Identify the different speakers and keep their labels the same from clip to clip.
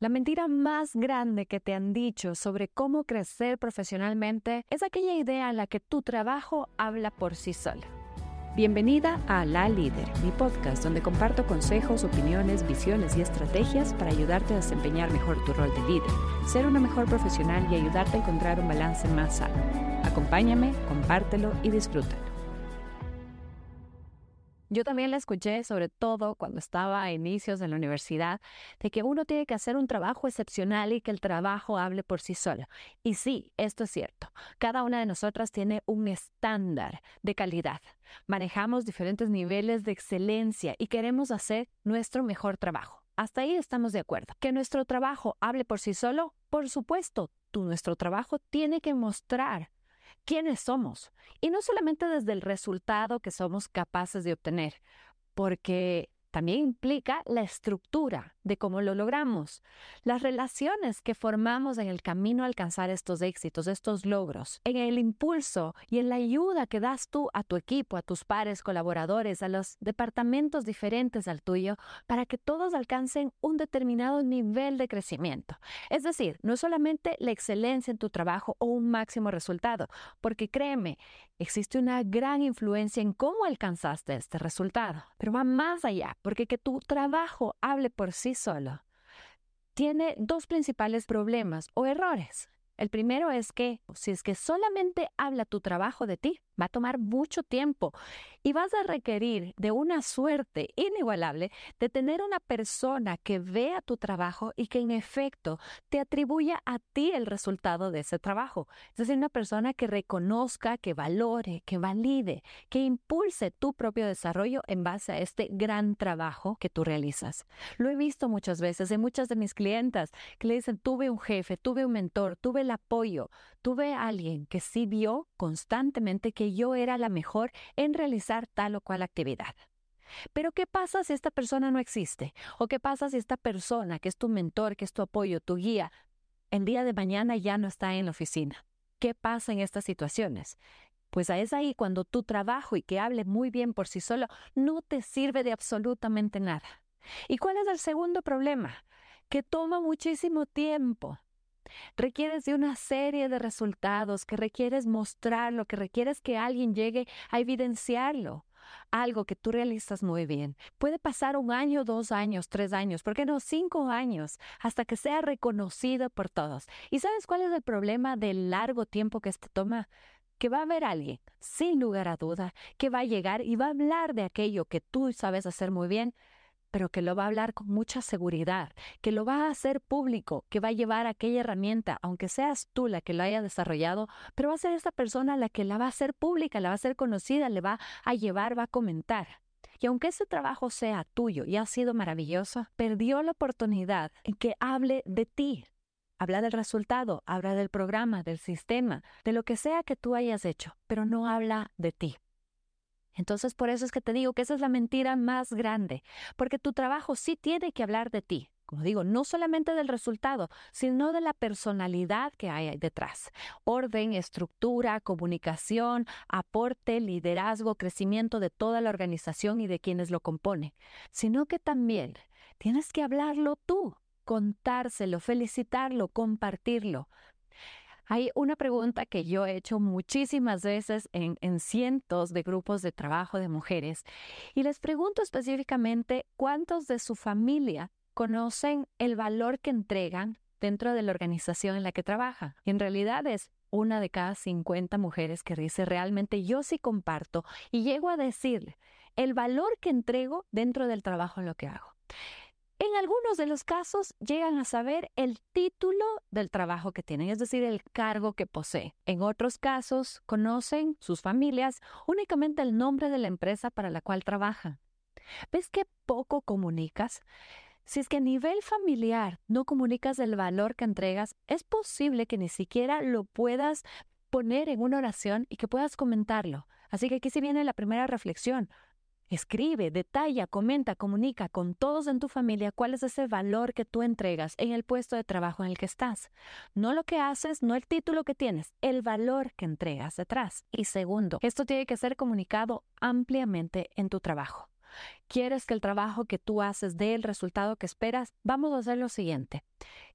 Speaker 1: La mentira más grande que te han dicho sobre cómo crecer profesionalmente es aquella idea en la que tu trabajo habla por sí solo. Bienvenida a La Líder, mi podcast donde comparto consejos, opiniones, visiones y estrategias para ayudarte a desempeñar mejor tu rol de líder, ser una mejor profesional y ayudarte a encontrar un balance más sano. Acompáñame, compártelo y disfrútalo. Yo también la escuché, sobre todo cuando estaba a inicios de la universidad, de que uno tiene que hacer un trabajo excepcional y que el trabajo hable por sí solo. Y sí, esto es cierto. Cada una de nosotras tiene un estándar de calidad. Manejamos diferentes niveles de excelencia y queremos hacer nuestro mejor trabajo. Hasta ahí estamos de acuerdo. Que nuestro trabajo hable por sí solo, por supuesto, tu, nuestro trabajo tiene que mostrar quiénes somos. Y no solamente desde el resultado que somos capaces de obtener, porque también implica la estructura de cómo lo logramos, las relaciones que formamos en el camino a alcanzar estos éxitos, estos logros, en el impulso y en la ayuda que das tú a tu equipo, a tus pares, colaboradores, a los departamentos diferentes al tuyo, para que todos alcancen un determinado nivel de crecimiento. Es decir, no solamente la excelencia en tu trabajo o un máximo resultado, porque créeme, existe una gran influencia en cómo alcanzaste este resultado, pero va más allá, porque que tu trabajo hable por sí solo tiene dos principales problemas o errores. El primero es que si es que solamente habla tu trabajo de ti, va a tomar mucho tiempo y vas a requerir de una suerte inigualable de tener una persona que vea tu trabajo y que en efecto te atribuya a ti el resultado de ese trabajo. Es decir, una persona que reconozca, que valore, que valide, que impulse tu propio desarrollo en base a este gran trabajo que tú realizas. Lo he visto muchas veces en muchas de mis clientas que le dicen, tuve un jefe, tuve un mentor, tuve el apoyo, tuve alguien que sí vio constantemente que yo era la mejor en realizar tal o cual actividad. Pero ¿qué pasa si esta persona no existe? ¿O qué pasa si esta persona, que es tu mentor, que es tu apoyo, tu guía, el día de mañana ya no está en la oficina? ¿Qué pasa en estas situaciones? Pues es ahí cuando tu trabajo y que hable muy bien por sí solo no te sirve de absolutamente nada. ¿Y cuál es el segundo problema? Que toma muchísimo tiempo. Requieres de una serie de resultados, que requieres mostrarlo, que requieres que alguien llegue a evidenciarlo. Algo que tú realizas muy bien. Puede pasar un año, dos años, tres años, ¿por qué no cinco años? Hasta que sea reconocido por todos. ¿Y sabes cuál es el problema del largo tiempo que esto toma? que va a haber alguien, sin lugar a duda, que va a llegar y va a hablar de aquello que tú sabes hacer muy bien, pero que lo va a hablar con mucha seguridad, que lo va a hacer público, que va a llevar aquella herramienta, aunque seas tú la que lo haya desarrollado, pero va a ser esa persona la que la va a hacer pública, la va a hacer conocida, le va a llevar, va a comentar. Y aunque ese trabajo sea tuyo y ha sido maravilloso, perdió la oportunidad en que hable de ti. Habla del resultado, habla del programa, del sistema, de lo que sea que tú hayas hecho, pero no habla de ti. Entonces, por eso es que te digo que esa es la mentira más grande, porque tu trabajo sí tiene que hablar de ti. Como digo, no solamente del resultado, sino de la personalidad que hay detrás. Orden, estructura, comunicación, aporte, liderazgo, crecimiento de toda la organización y de quienes lo componen. Sino que también tienes que hablarlo tú, contárselo, felicitarlo, compartirlo. Hay una pregunta que yo he hecho muchísimas veces en, cientos de grupos de trabajo de mujeres y les pregunto específicamente cuántos de su familia conocen el valor que entregan dentro de la organización en la que trabajan. Y en realidad es una de cada 50 mujeres que dice realmente yo sí comparto y llego a decirle el valor que entrego dentro del trabajo en lo que hago. En algunos de los casos llegan a saber el título del trabajo que tienen, es decir, el cargo que posee. En otros casos conocen sus familias únicamente el nombre de la empresa para la cual trabajan. ¿Ves qué poco comunicas? Si es que a nivel familiar no comunicas el valor que entregas, es posible que ni siquiera lo puedas poner en una oración y que puedas comentarlo. Así que aquí se viene la primera reflexión. Escribe, detalla, comenta, comunica con todos en tu familia cuál es ese valor que tú entregas en el puesto de trabajo en el que estás. No lo que haces, no el título que tienes, el valor que entregas detrás. Y segundo, esto tiene que ser comunicado ampliamente en tu trabajo. ¿Quieres que el trabajo que tú haces dé el resultado que esperas? Vamos a hacer lo siguiente.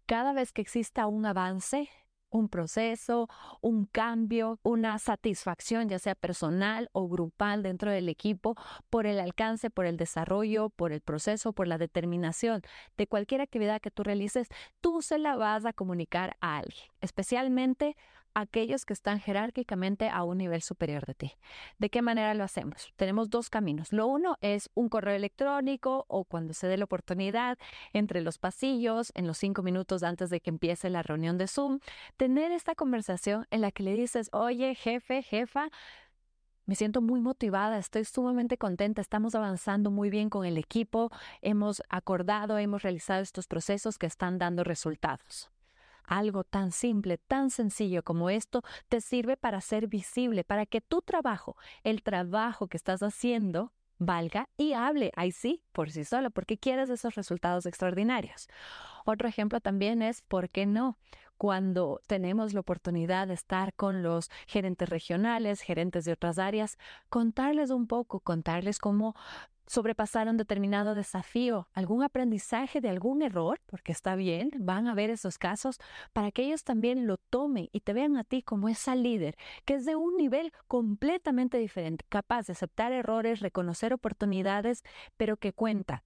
Speaker 1: Cada vez que exista un avance, un proceso, un cambio, una satisfacción, ya sea personal o grupal dentro del equipo, por el alcance, por el desarrollo, por el proceso, por la determinación de cualquier actividad que tú realices, tú se la vas a comunicar a alguien, especialmente aquellos que están jerárquicamente a un nivel superior de ti. ¿De qué manera lo hacemos? Tenemos dos caminos. Lo uno es un correo electrónico o cuando se dé la oportunidad entre los pasillos, en los cinco minutos antes de que empiece la reunión de Zoom, tener esta conversación en la que le dices, oye, jefe, jefa, me siento muy motivada, estoy sumamente contenta, estamos avanzando muy bien con el equipo, hemos acordado, hemos realizado estos procesos que están dando resultados. Algo tan simple, tan sencillo como esto, te sirve para ser visible, para que tu trabajo, el trabajo que estás haciendo, valga y hable, ahí sí, por sí solo, porque quieres esos resultados extraordinarios. Otro ejemplo también es, ¿por qué no? Cuando tenemos la oportunidad de estar con los gerentes regionales, gerentes de otras áreas, contarles un poco, contarles cómo sobrepasar un determinado desafío, algún aprendizaje de algún error, porque está bien, van a ver esos casos, para que ellos también lo tomen y te vean a ti como esa líder, que es de un nivel completamente diferente, capaz de aceptar errores, reconocer oportunidades, pero que cuenta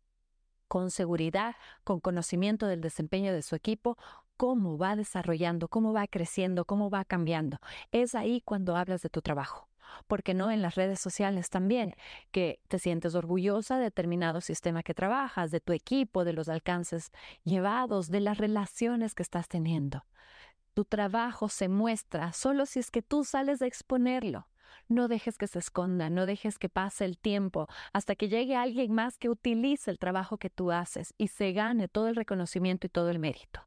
Speaker 1: con seguridad, con conocimiento del desempeño de su equipo, cómo va desarrollando, cómo va creciendo, cómo va cambiando. Es ahí cuando hablas de tu trabajo porque no en las redes sociales también, que te sientes orgullosa de determinado sistema que trabajas, de tu equipo, de los alcances llevados, de las relaciones que estás teniendo. Tu trabajo se muestra solo si es que tú sales a exponerlo. No dejes que se esconda, no dejes que pase el tiempo hasta que llegue alguien más que utilice el trabajo que tú haces y se gane todo el reconocimiento y todo el mérito.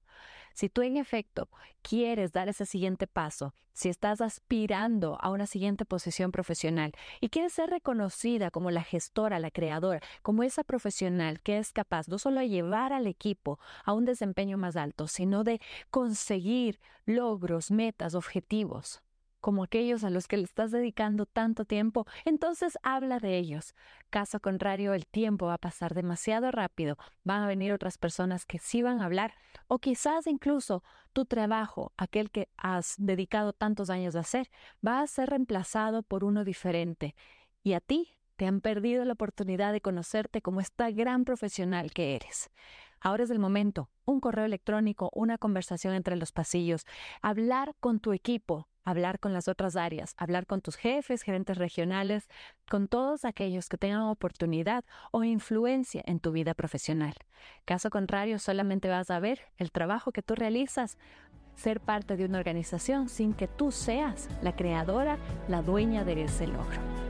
Speaker 1: Si tú en efecto quieres dar ese siguiente paso, si estás aspirando a una siguiente posición profesional y quieres ser reconocida como la gestora, la creadora, como esa profesional que es capaz no solo de llevar al equipo a un desempeño más alto, sino de conseguir logros, metas, objetivos, como aquellos a los que le estás dedicando tanto tiempo, entonces habla de ellos. Caso contrario, el tiempo va a pasar demasiado rápido, van a venir otras personas que sí van a hablar, o quizás incluso tu trabajo, aquel que has dedicado tantos años a hacer, va a ser reemplazado por uno diferente. Y a ti te han perdido la oportunidad de conocerte como esta gran profesional que eres. Ahora es el momento, un correo electrónico, una conversación entre los pasillos, hablar con tu equipo, hablar con las otras áreas, hablar con tus jefes, gerentes regionales, con todos aquellos que tengan oportunidad o influencia en tu vida profesional. Caso contrario, solamente vas a ver el trabajo que tú realizas, ser parte de una organización sin que tú seas la creadora, la dueña de ese logro.